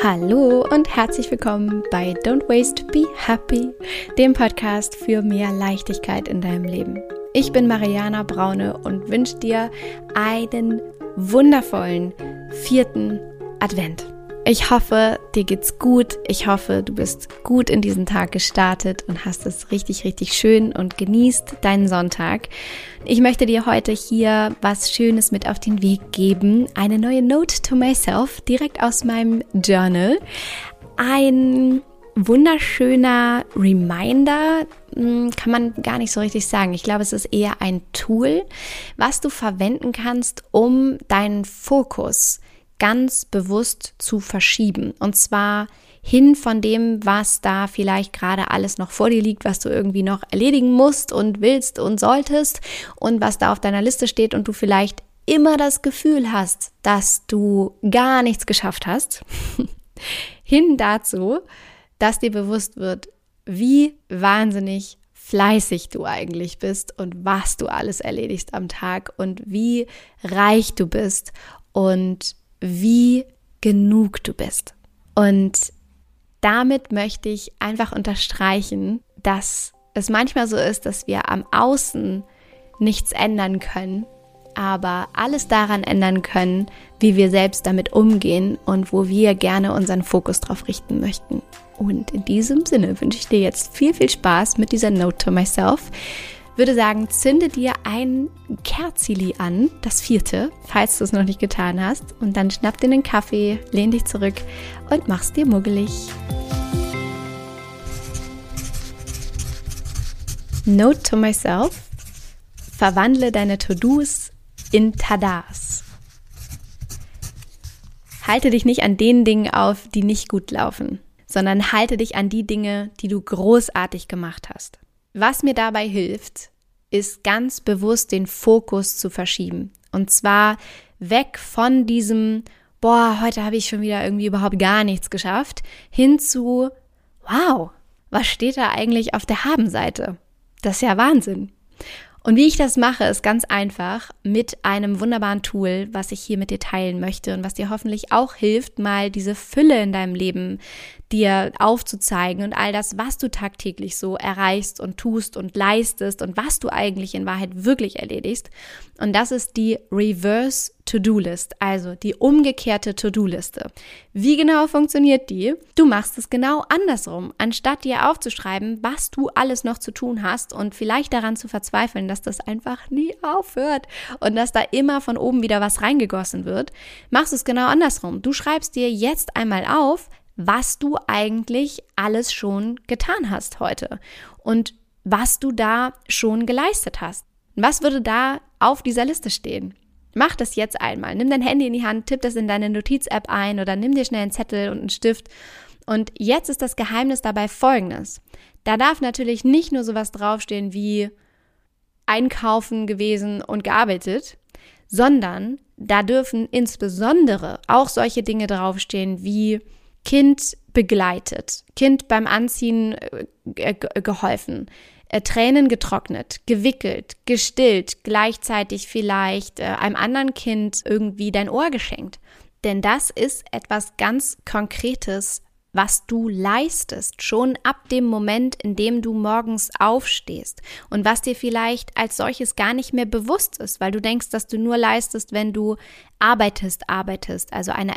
Hallo und herzlich willkommen bei Don't Waste, Be Happy, dem Podcast für mehr Leichtigkeit in deinem Leben. Ich bin Mariana Braune und wünsche dir einen wundervollen vierten Advent. Ich hoffe, dir geht's gut. Ich hoffe, du bist gut in diesen Tag gestartet und hast es richtig, richtig schön und genießt deinen Sonntag. Ich möchte dir heute hier was Schönes mit auf den Weg geben. Eine neue Note to myself direkt aus meinem Journal. Ein wunderschöner Reminder, hm, kann man gar nicht so richtig sagen. Ich glaube, es ist eher ein Tool, was du verwenden kannst, um deinen Fokus ganz bewusst zu verschieben. Und zwar hin von dem, was da vielleicht gerade alles noch vor dir liegt, was du irgendwie noch erledigen musst und willst und solltest und was da auf deiner Liste steht und du vielleicht immer das Gefühl hast, dass du gar nichts geschafft hast, hin dazu, dass dir bewusst wird, wie wahnsinnig fleißig du eigentlich bist und was du alles erledigst am Tag und wie reich du bist und wie genug du bist. Und damit möchte ich einfach unterstreichen, dass es manchmal so ist, dass wir am Außen nichts ändern können, aber alles daran ändern können, wie wir selbst damit umgehen und wo wir gerne unseren Fokus drauf richten möchten. Und in diesem Sinne wünsche ich dir jetzt viel, viel Spaß mit dieser Note to Myself würde sagen, zünde dir ein Kerzili an, das vierte, falls du es noch nicht getan hast. Und dann schnapp dir einen Kaffee, lehn dich zurück und mach's dir muggelig. Note to myself. Verwandle deine To-Dos in Tadas. Halte dich nicht an den Dingen auf, die nicht gut laufen, sondern halte dich an die Dinge, die du großartig gemacht hast. Was mir dabei hilft, ist ganz bewusst den Fokus zu verschieben. Und zwar weg von diesem, boah, heute habe ich schon wieder irgendwie überhaupt gar nichts geschafft, hin zu, wow, was steht da eigentlich auf der Habenseite? Das ist ja Wahnsinn. Und wie ich das mache, ist ganz einfach mit einem wunderbaren Tool, was ich hier mit dir teilen möchte und was dir hoffentlich auch hilft, mal diese Fülle in deinem Leben dir aufzuzeigen und all das, was du tagtäglich so erreichst und tust und leistest und was du eigentlich in Wahrheit wirklich erledigst. Und das ist die Reverse To-Do-List, also die umgekehrte To-Do-Liste. Wie genau funktioniert die? Du machst es genau andersrum. Anstatt dir aufzuschreiben, was du alles noch zu tun hast und vielleicht daran zu verzweifeln, dass das einfach nie aufhört und dass da immer von oben wieder was reingegossen wird, machst du es genau andersrum. Du schreibst dir jetzt einmal auf, was du eigentlich alles schon getan hast heute und was du da schon geleistet hast. Was würde da auf dieser Liste stehen? Mach das jetzt einmal. Nimm dein Handy in die Hand, tipp das in deine Notiz-App ein oder nimm dir schnell einen Zettel und einen Stift. Und jetzt ist das Geheimnis dabei folgendes. Da darf natürlich nicht nur sowas draufstehen wie einkaufen gewesen und gearbeitet, sondern da dürfen insbesondere auch solche Dinge draufstehen wie Kind begleitet, Kind beim Anziehen äh, geholfen, äh, Tränen getrocknet, gewickelt, gestillt, gleichzeitig vielleicht äh, einem anderen Kind irgendwie dein Ohr geschenkt. Denn das ist etwas ganz Konkretes, was du leistest, schon ab dem Moment, in dem du morgens aufstehst und was dir vielleicht als solches gar nicht mehr bewusst ist, weil du denkst, dass du nur leistest, wenn du arbeitest, arbeitest, also einer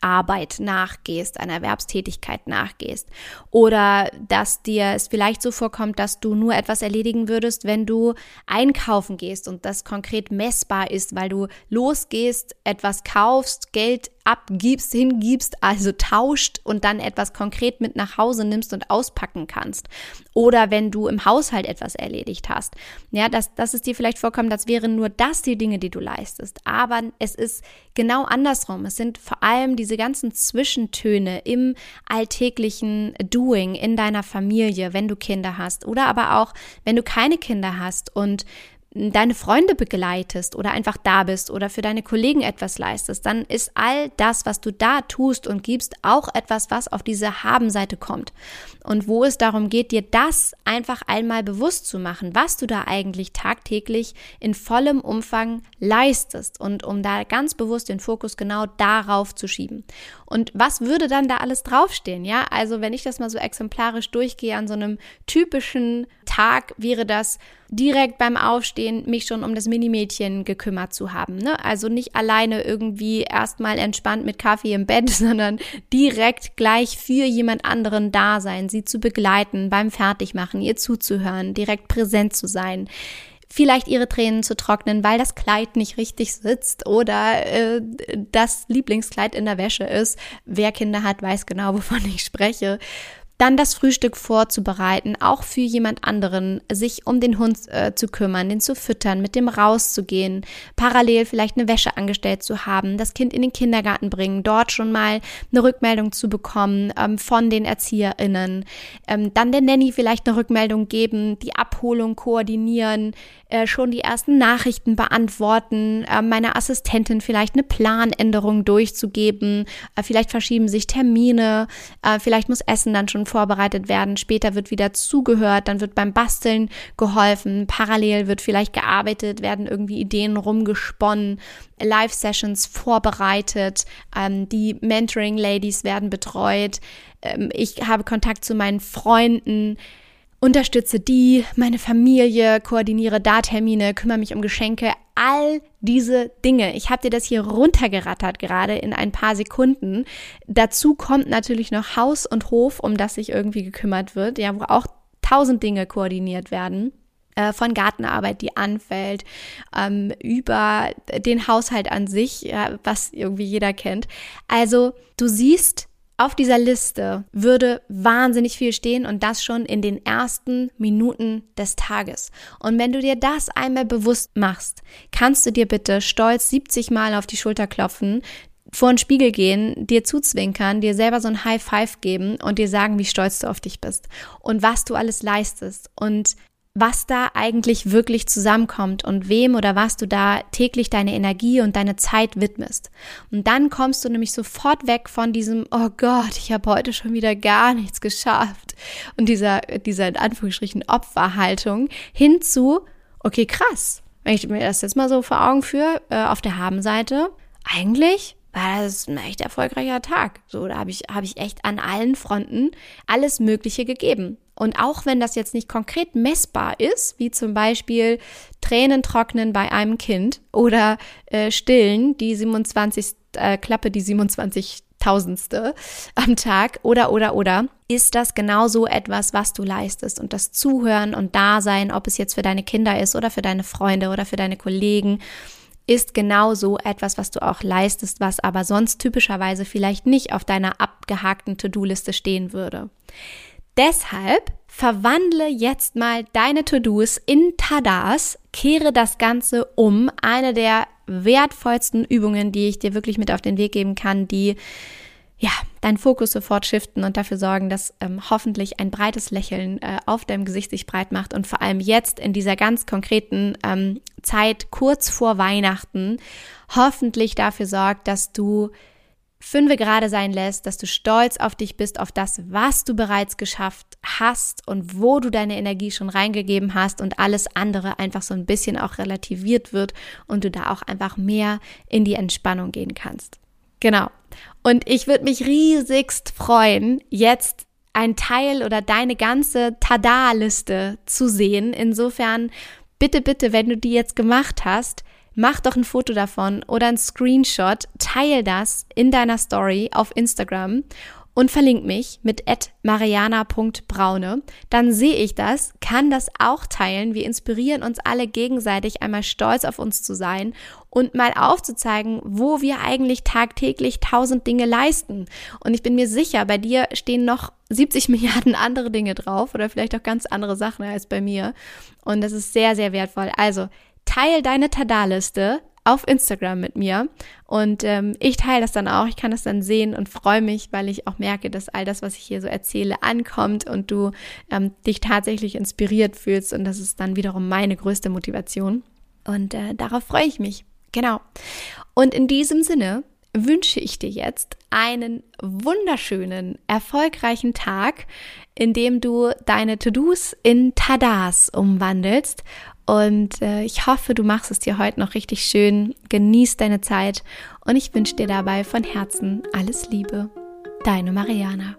Erwerbsarbeit nachgehst, einer Erwerbstätigkeit nachgehst. Oder dass dir es vielleicht so vorkommt, dass du nur etwas erledigen würdest, wenn du einkaufen gehst und das konkret messbar ist, weil du losgehst, etwas kaufst, Geld abgibst, hingibst, also tauscht und dann etwas konkret mit nach Hause nimmst und auspacken kannst. Oder wenn du im Haushalt etwas erledigt hast. Ja, dass, dass es dir vielleicht vorkommt, als wären nur das die Dinge, die du leistest. Aber es ist genau andersrum. Es sind vor allem diese ganzen Zwischentöne im alltäglichen Doing in deiner Familie, wenn du Kinder hast. Oder aber auch, wenn du keine Kinder hast und deine Freunde begleitest oder einfach da bist oder für deine Kollegen etwas leistest, dann ist all das, was du da tust und gibst, auch etwas, was auf diese Haben-Seite kommt. Und wo es darum geht, dir das einfach einmal bewusst zu machen, was du da eigentlich tagtäglich in vollem Umfang leistest und um da ganz bewusst den Fokus genau darauf zu schieben. Und was würde dann da alles draufstehen? Ja, also wenn ich das mal so exemplarisch durchgehe an so einem typischen Tag, wäre das direkt beim Aufstehen mich schon um das Minimädchen gekümmert zu haben. Ne? Also nicht alleine irgendwie erstmal entspannt mit Kaffee im Bett, sondern direkt gleich für jemand anderen da sein, sie zu begleiten, beim Fertigmachen, ihr zuzuhören, direkt präsent zu sein vielleicht ihre Tränen zu trocknen, weil das Kleid nicht richtig sitzt oder äh, das Lieblingskleid in der Wäsche ist. Wer Kinder hat, weiß genau, wovon ich spreche dann das Frühstück vorzubereiten, auch für jemand anderen, sich um den Hund äh, zu kümmern, den zu füttern, mit dem rauszugehen, parallel vielleicht eine Wäsche angestellt zu haben, das Kind in den Kindergarten bringen, dort schon mal eine Rückmeldung zu bekommen ähm, von den ErzieherInnen, ähm, dann der Nanny vielleicht eine Rückmeldung geben, die Abholung koordinieren, äh, schon die ersten Nachrichten beantworten, äh, meiner Assistentin vielleicht eine Planänderung durchzugeben, äh, vielleicht verschieben sich Termine, äh, vielleicht muss Essen dann schon vorbereitet werden, später wird wieder zugehört, dann wird beim Basteln geholfen, parallel wird vielleicht gearbeitet, werden irgendwie Ideen rumgesponnen, Live-Sessions vorbereitet, ähm, die Mentoring-Ladies werden betreut, ähm, ich habe Kontakt zu meinen Freunden, unterstütze die, meine Familie, koordiniere da Termine, kümmere mich um Geschenke, all diese Dinge. Ich habe dir das hier runtergerattert gerade in ein paar Sekunden. Dazu kommt natürlich noch Haus und Hof, um das sich irgendwie gekümmert wird, ja, wo auch tausend Dinge koordiniert werden äh, von Gartenarbeit, die anfällt, ähm, über den Haushalt an sich, ja, was irgendwie jeder kennt. Also du siehst, auf dieser Liste würde wahnsinnig viel stehen und das schon in den ersten Minuten des Tages. Und wenn du dir das einmal bewusst machst, kannst du dir bitte stolz 70 Mal auf die Schulter klopfen, vor den Spiegel gehen, dir zuzwinkern, dir selber so ein High Five geben und dir sagen, wie stolz du auf dich bist und was du alles leistest und was da eigentlich wirklich zusammenkommt und wem oder was du da täglich deine Energie und deine Zeit widmest. Und dann kommst du nämlich sofort weg von diesem, oh Gott, ich habe heute schon wieder gar nichts geschafft und dieser, dieser in Anführungsstrichen Opferhaltung hin zu, okay, krass, wenn ich mir das jetzt mal so vor Augen führe, äh, auf der Habenseite, eigentlich war das ein echt erfolgreicher Tag. So, da habe ich, hab ich echt an allen Fronten alles Mögliche gegeben. Und auch wenn das jetzt nicht konkret messbar ist, wie zum Beispiel Tränen trocknen bei einem Kind oder äh, stillen, die 27. Äh, Klappe, die 27 Tausendste am Tag oder oder oder ist das genauso etwas, was du leistest und das Zuhören und Dasein, ob es jetzt für deine Kinder ist oder für deine Freunde oder für deine Kollegen, ist genauso etwas, was du auch leistest, was aber sonst typischerweise vielleicht nicht auf deiner abgehakten To-Do-Liste stehen würde. Deshalb verwandle jetzt mal deine To-Dos in Tadas, kehre das Ganze um. Eine der wertvollsten Übungen, die ich dir wirklich mit auf den Weg geben kann, die ja, deinen Fokus sofort shiften und dafür sorgen, dass ähm, hoffentlich ein breites Lächeln äh, auf deinem Gesicht sich breit macht und vor allem jetzt in dieser ganz konkreten ähm, Zeit kurz vor Weihnachten hoffentlich dafür sorgt, dass du fünfe gerade sein lässt, dass du stolz auf dich bist, auf das, was du bereits geschafft hast und wo du deine Energie schon reingegeben hast und alles andere einfach so ein bisschen auch relativiert wird und du da auch einfach mehr in die Entspannung gehen kannst. Genau. Und ich würde mich riesigst freuen, jetzt ein Teil oder deine ganze Tada-Liste zu sehen. Insofern bitte, bitte, wenn du die jetzt gemacht hast, mach doch ein Foto davon oder ein Screenshot, teil das in deiner Story auf Instagram und verlink mich mit mariana.braune. Dann sehe ich das, kann das auch teilen. Wir inspirieren uns alle gegenseitig, einmal stolz auf uns zu sein und mal aufzuzeigen, wo wir eigentlich tagtäglich tausend Dinge leisten. Und ich bin mir sicher, bei dir stehen noch 70 Milliarden andere Dinge drauf oder vielleicht auch ganz andere Sachen als bei mir. Und das ist sehr, sehr wertvoll. Also Teil deine Tada-Liste auf Instagram mit mir und ähm, ich teile das dann auch. Ich kann das dann sehen und freue mich, weil ich auch merke, dass all das, was ich hier so erzähle, ankommt und du ähm, dich tatsächlich inspiriert fühlst und das ist dann wiederum meine größte Motivation. Und äh, darauf freue ich mich. Genau. Und in diesem Sinne wünsche ich dir jetzt einen wunderschönen, erfolgreichen Tag, in dem du deine To-Dos in Tadas umwandelst. Und äh, ich hoffe, du machst es dir heute noch richtig schön. Genieß deine Zeit und ich wünsche dir dabei von Herzen alles Liebe. Deine Mariana.